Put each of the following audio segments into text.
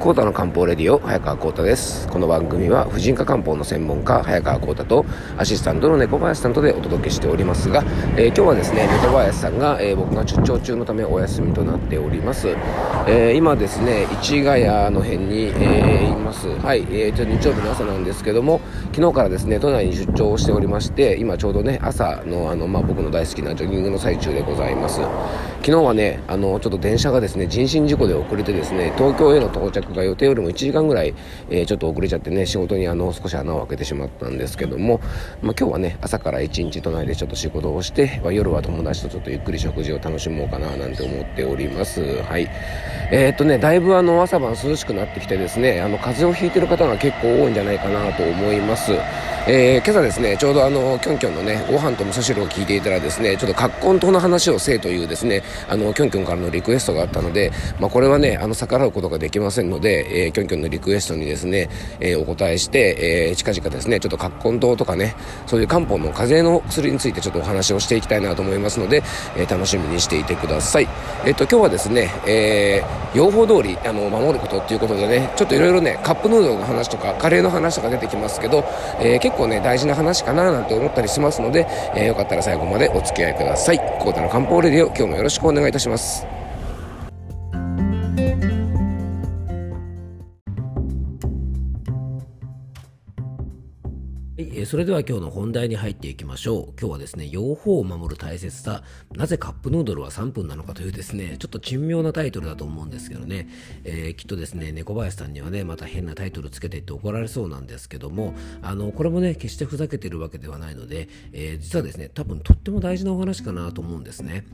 コータの漢方レディオ早川コータです。この番組は婦人科漢方の専門家早川コータとアシスタントの猫林さんとでお届けしておりますが、えー、今日はですね猫林さんが、えー、僕が出張中のためお休みとなっております、えー、今ですね市ヶ谷の辺に、えいます。はい、えー、日曜日の朝なんですけども昨日からですね都内に出張をしておりまして今ちょうどね朝のあの、まあ、僕の大好きなジョギングの最中でございます。昨日はねあのちょっと電車がですね人身事故で遅れてですね東京への到着が予定よりも1時間ぐらい、えー、ちょっと遅れちゃってね仕事にあの少し穴を開けてしまったんですけども、まあ、今日はね朝から1日都内でちょっと仕事をして、まあ、夜は友達とちょっとゆっくり食事を楽しもうかななんて思っております。はい。えー、っとねだいぶあの朝晩涼しくなってきてですねあの風邪をひいてる方が結構多いんじゃないかなと思います。えー、今朝ですねちょうどあのキョンキョンのねご飯と味噌汁を聞いていたらですねちょっと葛根湯の話をせえというですねあのキョンキョンからのリクエストがあったので、まあ、これはねあの逆らうことができませんので、えー、キョンキョンのリクエストにですね、えー、お答えして、えー、近々ですねちょっと葛根湯とかねそういう漢方の風邪の薬についてちょっとお話をしていきたいなと思いますので、えー、楽しみにしていてください。えっ、と今日はですね、えー、用法通りあの守ることっていうことでねちょっといろいろねカップヌードルの話とかカレーの話とか出てきますけど、えー、結構ね大事な話かななんて思ったりしますので、えー、よかったら最後までお付き合いください。コータの漢方レディオ今日もよろしくお願いいたします。えそれでは今日の本題に入っていきましょう。今日はですね、養蜂を守る大切さ、なぜカップヌードルは3分なのかというですね、ちょっと珍妙なタイトルだと思うんですけどね、えー、きっとですね、猫林さんにはね、また変なタイトルつけていって怒られそうなんですけども、あの、これもね、決してふざけてるわけではないので、えー、実はですね、多分とっても大事なお話かなと思うんですね。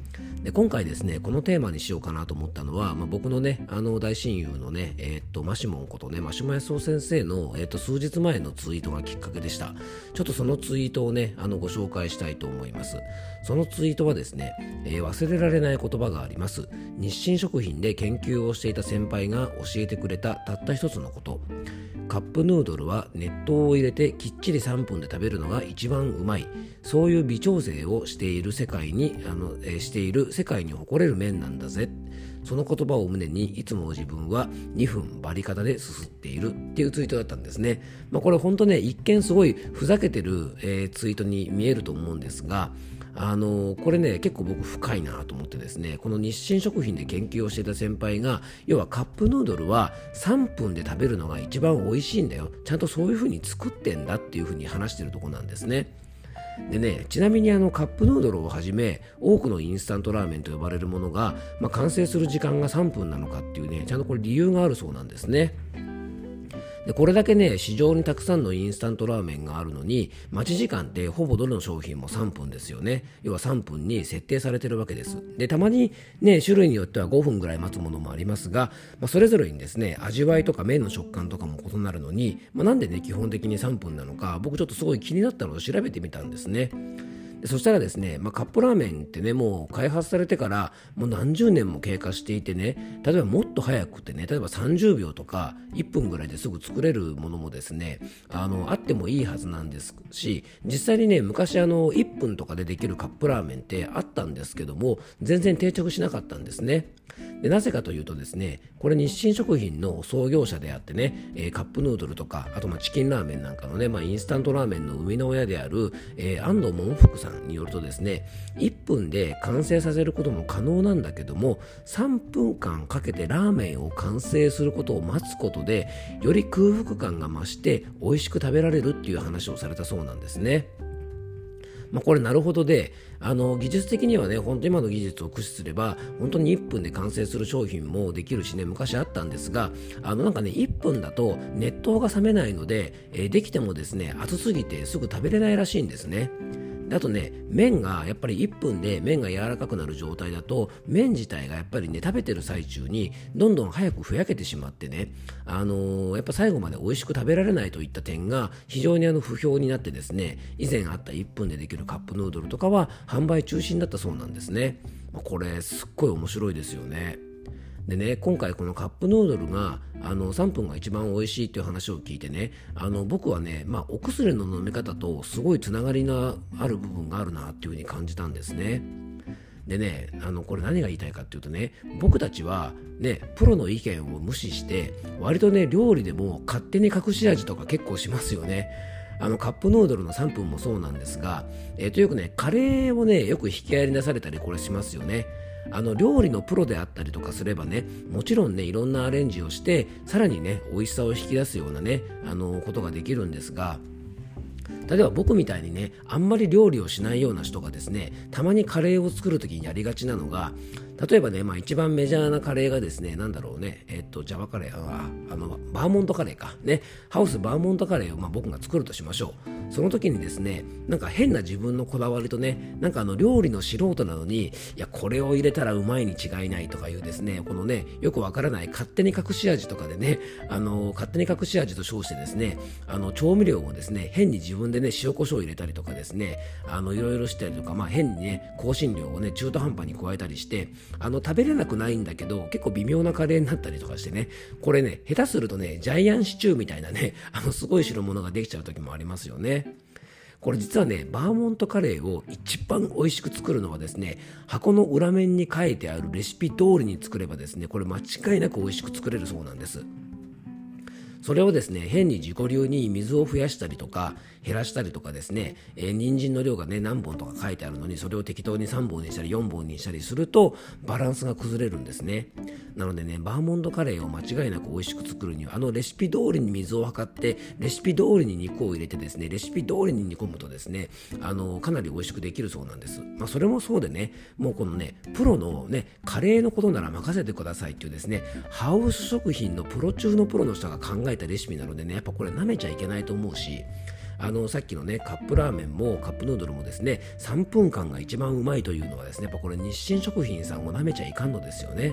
で、今回ですね、このテーマにしようかなと思ったのは、まあ、僕のね、あの大親友のね、えー、っと、マシモンことね、マシモヤスオ先生の、えー、っと、数日前のツイートがきっかけでした。ちょっとそのツイートをね、あのご紹介したいと思います。そのツイートはですね、えー、忘れられない言葉があります。日清食品で研究をしていた先輩が教えてくれたたった一つのこと。カップヌードルは熱湯を入れてきっちり3分で食べるのが一番うまいそういう微調整をしている世界にあの、えー、している世界に誇れる麺なんだぜその言葉を胸にいつも自分は2分バリカタですすっているっていうツイートだったんですね。まあ、これ本当ね、一見すごいふざけてる、えー、ツイートに見えると思うんですが、あの、これね、結構僕深いなと思ってですね、この日清食品で研究をしていた先輩が、要はカップヌードルは3分で食べるのが一番美味しいんだよ。ちゃんとそういう風に作ってんだっていう風に話してるとこなんですね。でね、ちなみにあのカップヌードルをはじめ多くのインスタントラーメンと呼ばれるものが、まあ、完成する時間が3分なのかっていうねちゃんとこれ理由があるそうなんですね。でこれだけね市場にたくさんのインスタントラーメンがあるのに待ち時間ってほぼどの商品も3分ですよね。要は3分に設定されてるわけです。でたまにね種類によっては5分ぐらい待つものもありますが、まあ、それぞれにですね味わいとか麺の食感とかも異なるのに、まあ、なんでね基本的に3分なのか僕ちょっとすごい気になったのを調べてみたんですね。そしたらですね、まあ、カップラーメンってね、もう開発されてからもう何十年も経過していてね、例えばもっと早くてね、例えば30秒とか1分ぐらいですぐ作れるものもですね、あの、あってもいいはずなんですし、実際にね、昔あの、1分とかでできるカップラーメンってあったんですけども、全然定着しなかったんですね。でなぜかというとですね、これ日清食品の創業者であってね、えー、カップヌードルとか、あとまあチキンラーメンなんかのね、まあ、インスタントラーメンの生みの親である、えー、安藤桃福さんによるとですね、1分で完成させることも可能なんだけども、3分間かけてラーメンを完成することを待つことで、より空腹感が増して美味しく食べられるっていう話をされたそうなんですね。まあ、これなるほどで、あの技術的にはね、本当今の技術を駆使すれば、本当に1分で完成する商品もできるしね、昔あったんですが、あのなんかね、1分だと熱湯が冷めないので、えー、できてもですね、熱すぎてすぐ食べれないらしいんですね。あとね、麺がやっぱり1分で麺が柔らかくなる状態だと、麺自体がやっぱりね、食べてる最中にどんどん早くふやけてしまってね、あのー、やっぱ最後まで美味しく食べられないといった点が非常にあの不評になってですね、以前あった1分でできるカップヌードルとかは販売中止になったそうなんですね。これすっごい面白いですよね。でね今回このカップヌードルがあの3分が一番美味しいっていう話を聞いてねあの僕はね、まあ、お薬の飲み方とすごいつながりのある部分があるなっていうふうに感じたんですね。でねあのこれ何が言いたいかっていうとね僕たちはねプロの意見を無視して割とね料理でも勝手に隠し味とか結構しますよねあのカップヌードルの3分もそうなんですが、えー、というかねカレーをねよく引き合いに出されたりこれしますよねあの料理のプロであったりとかすればねもちろんねいろんなアレンジをしてさらにね美味しさを引き出すようなねあのことができるんですが例えば僕みたいにねあんまり料理をしないような人がですねたまにカレーを作る時にやりがちなのが例えばね、まあ、一番メジャーなカレーがですね、なんだろうね、えっと、ジャワカレー、ああの、バーモントカレーか。ね、ハウスバーモントカレーを、まあ、僕が作るとしましょう。その時にですね、なんか変な自分のこだわりとね、なんかあの、料理の素人なのに、いや、これを入れたらうまいに違いないとかいうですね、このね、よくわからない勝手に隠し味とかでね、あの、勝手に隠し味と称してですね、あの、調味料をですね、変に自分でね、塩コショウ入れたりとかですね、あの、いろいろしたりとか、まあ、変にね、香辛料をね、中途半端に加えたりして、あの、食べれなくないんだけど、結構微妙なカレーになったりとかしてね、これね、下手するとね、ジャイアンシチューみたいなね、あの、すごい代物ができちゃう時もありますよね。これ実はね、バーモントカレーを一番美味しく作るのはですね、箱の裏面に書いてあるレシピ通りに作ればですね、これ間違いなく美味しく作れるそうなんです。それをですね変に自己流に水を増やしたりとか減らしたりとかですね、えー、人参の量がね何本とか書いてあるのにそれを適当に3本にしたり4本にしたりするとバランスが崩れるんですね。なのでねバーモントカレーを間違いなく美味しく作るにはあのレシピ通りに水を測ってレシピ通りに肉を入れてですねレシピ通りに煮込むとですねあのかなり美味しくできるそうなんです。まあそれもそうでねもうこのねプロのねカレーのことなら任せてくださいっていうですねハウス食品のプロ中のプロの人が考えたレシピなのでねやっぱこれ舐めちゃいけないと思うしあのさっきのねカップラーメンもカップヌードルもですね3分間が一番うまいというのはですねやっぱこれ日清食品さんを舐めちゃいかんのですよね。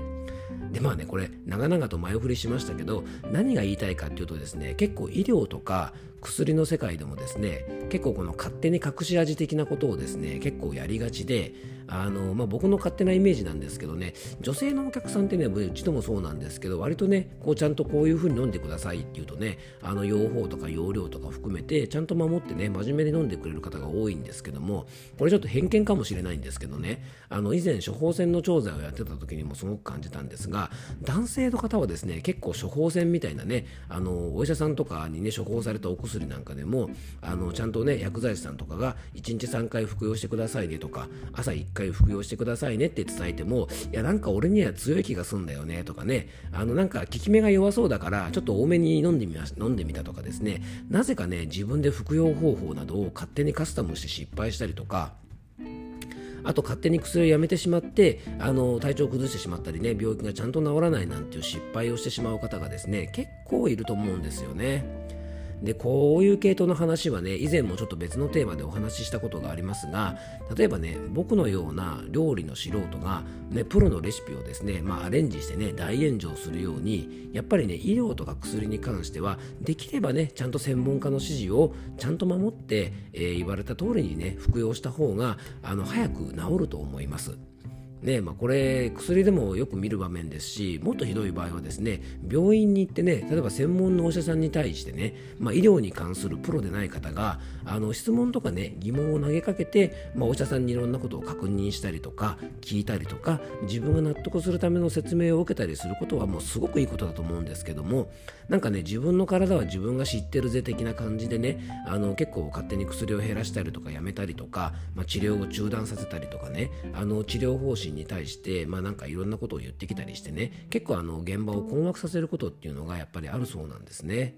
でまあねこれ長々と前振りしましたけど何が言いたいかっていうとですね結構医療とか薬の世界でもですね結構この勝手に隠し味的なことをですね結構やりがちであの、まあ、僕の勝手なイメージなんですけどね女性のお客さんってねうちでもそうなんですけど割とねこうちゃんとこういう風に飲んでくださいっていうとねあの用法とか容量とか含めてちゃんと守ってね真面目に飲んでくれる方が多いんですけどもこれちょっと偏見かもしれないんですけどねあの以前処方箋の調剤をやってた時にもすごく感じたんですが男性の方はですね結構処方箋みたいなねあのお医者さんとかにね処方されたお薬なんかでもあのちゃんとね薬剤師さんとかが1日3回服用してくださいねとか朝1回服用してくださいねって伝えてもいやなんか俺には強い気がすんだよねとかねあのなんか効き目が弱そうだからちょっと多めに飲んでみま飲んでみたとかですねなぜかね自分で服用方法などを勝手にカスタムして失敗したりとかあと勝手に薬をやめてしまってあの体調を崩してしまったりね病気がちゃんと治らないなんていう失敗をしてしまう方がですね結構いると思うんですよね。でこういう系統の話はね以前もちょっと別のテーマでお話ししたことがありますが例えばね僕のような料理の素人が、ね、プロのレシピをですね、まあ、アレンジしてね大炎上するようにやっぱりね医療とか薬に関してはできればねちゃんと専門家の指示をちゃんと守って、えー、言われた通りにね服用した方があの早く治ると思います。ねまあ、これ薬でもよく見る場面ですしもっとひどい場合はですね病院に行ってね例えば専門のお医者さんに対してね、まあ、医療に関するプロでない方があの質問とかね疑問を投げかけて、まあ、お医者さんにいろんなことを確認したりとか聞いたりとか自分が納得するための説明を受けたりすることはもうすごくいいことだと思うんですけどもなんかね自分の体は自分が知ってるぜ的な感じでねあの結構勝手に薬を減らしたりとかやめたりとか、まあ、治療を中断させたりとかねあの治療方針に対して、まあ、なんかいろんなことを言ってきたりしてね結構あの現場を困惑させることっていうのがやっぱりあるそうなんですね。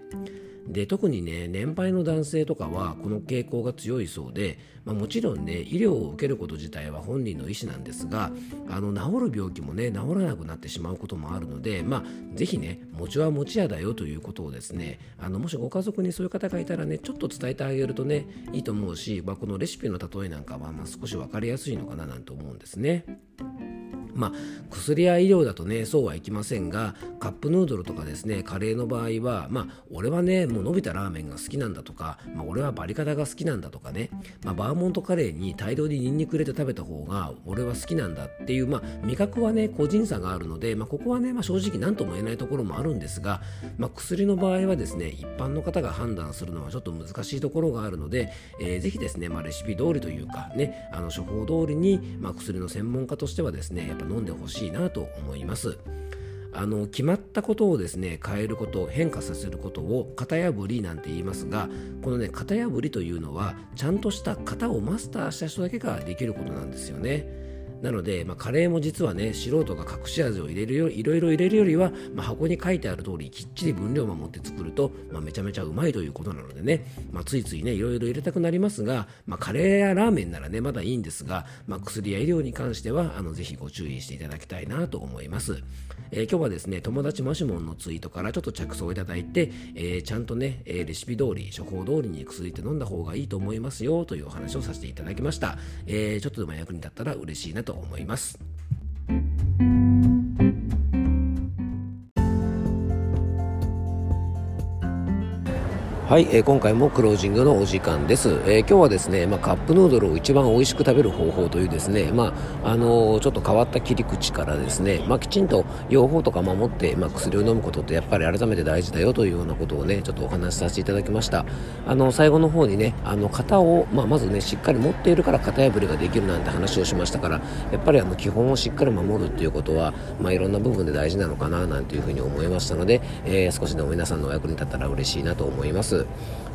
で特にね年配の男性とかはこの傾向が強いそうで、まあ、もちろんね医療を受けること自体は本人の意思なんですがあの治る病気もね治らなくなってしまうこともあるので、まあ、ぜひね餅は餅屋だよということをですねあのもしご家族にそういう方がいたらねちょっと伝えてあげるとねいいと思うし、まあ、このレシピの例えなんかはまあ少し分かりやすいのかななんて思うんですね。まあ、薬や医療だとねそうはいきませんがカップヌードルとかですねカレーの場合はまあ俺はねもう伸びたラーメンが好きなんだとか、まあ、俺はバリカタが好きなんだとかね、まあ、バーモントカレーに大量にニンニク入れて食べた方が俺は好きなんだっていう、まあ、味覚はね個人差があるので、まあ、ここはね、まあ、正直何とも言えないところもあるんですが、まあ、薬の場合はですね一般の方が判断するのはちょっと難しいところがあるので、えー、ぜひですね、まあ、レシピ通りというかねあの処方通りに、まあ、薬の専門家としてはですねやっぱ飲んでほしいなと思います。あの決まったことをですね変えること変化させることを型破りなんて言いますがこのね型破りというのはちゃんとした型をマスターした人だけができることなんですよね。なので、まあ、カレーも実はね素人が隠し味を入れるよいろいろ入れるよりは、まあ、箱に書いてある通りきっちり分量を守って作ると、まあ、めちゃめちゃうまいということなのでね、ま、ついついねいろいろ入れたくなりますが、ま、カレーやラーメンならねまだいいんですが、ま、薬や医療に関してはあのぜひご注意していただきたいなと思います、えー、今日はですね友達マシュモンのツイートからちょっと着想をいただいて、えー、ちゃんとね、え、レシピ通り処方通りに薬って飲んだ方がいいと思いますよというお話をさせていただきました、えー、ちょっとでも役に立ったら嬉しいなと思います。はい、えー、今回もクロージングのお時間です、えー、今日はですね、まあ、カップヌードルを一番美味しく食べる方法というですね、まああのー、ちょっと変わった切り口からですね、まあ、きちんと用法とか守って、まあ、薬を飲むことってやっぱり改めて大事だよというようなことをねちょっとお話しさせていただきました。あの最後の方にねあの型を、まあ、まずねしっかり持っているから型破りができるなんて話をしましたからやっぱりあの基本をしっかり守るっていうことは、まあ、いろんな部分で大事なのかななんていうふうに思いましたので、えー、少しでも皆さんのお役に立ったら嬉しいなと思います。是。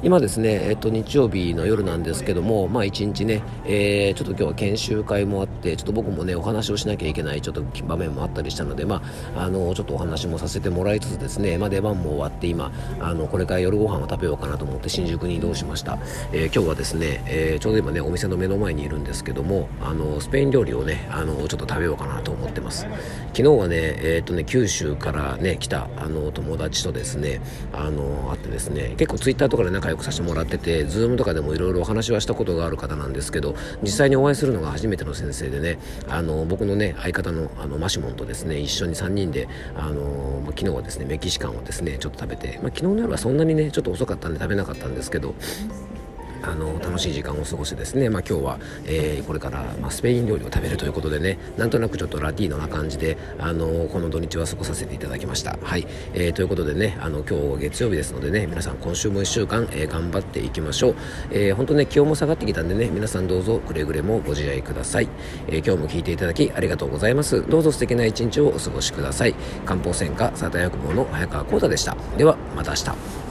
今ですね、えっと、日曜日の夜なんですけども、まあ、一日ね、えー、ちょっと今日は研修会もあって、ちょっと僕もね、お話をしなきゃいけないちょっと場面もあったりしたので、まあ、あの、ちょっとお話もさせてもらいつつですね、まあ、出番も終わって今、あの、これから夜ご飯を食べようかなと思って新宿に移動しました。えー、今日はですね、えー、ちょうど今ね、お店の目の前にいるんですけども、あの、スペイン料理をね、あの、ちょっと食べようかなと思ってます。昨日はね、えっとね、九州からね、来た、あの、友達とですね、あの、会ってですね、結構ツイッターとかで仲良くさせてもらってて、Zoom とかでもいろいろお話はしたことがある方なんですけど実際にお会いするのが初めての先生でねあの僕のね相方のあのマシモンとですね一緒に3人であの昨日はですねメキシカンをですねちょっと食べて、まあ、昨日の夜はそんなにねちょっと遅かったんで食べなかったんですけどあの楽しい時間を過ごしてですね、まあ、今日は、えー、これから、まあ、スペイン料理を食べるということでねなんとなくちょっとラティーノな感じで、あのこの土日は過ごさせていただきました。はい、えー、ということでねあの今日月曜日ですのでね皆さん今週も1週間、えー、頑張っていきましょう、えー、本当ね気温も下がってきたんでね皆さんどうぞくれぐれもご自愛ください、え、今日も聞いていただきありがとうございます。どうぞ素敵な一日をお過ごしください。漢方専科サータ薬房の早川浩太でした。ではまた明日。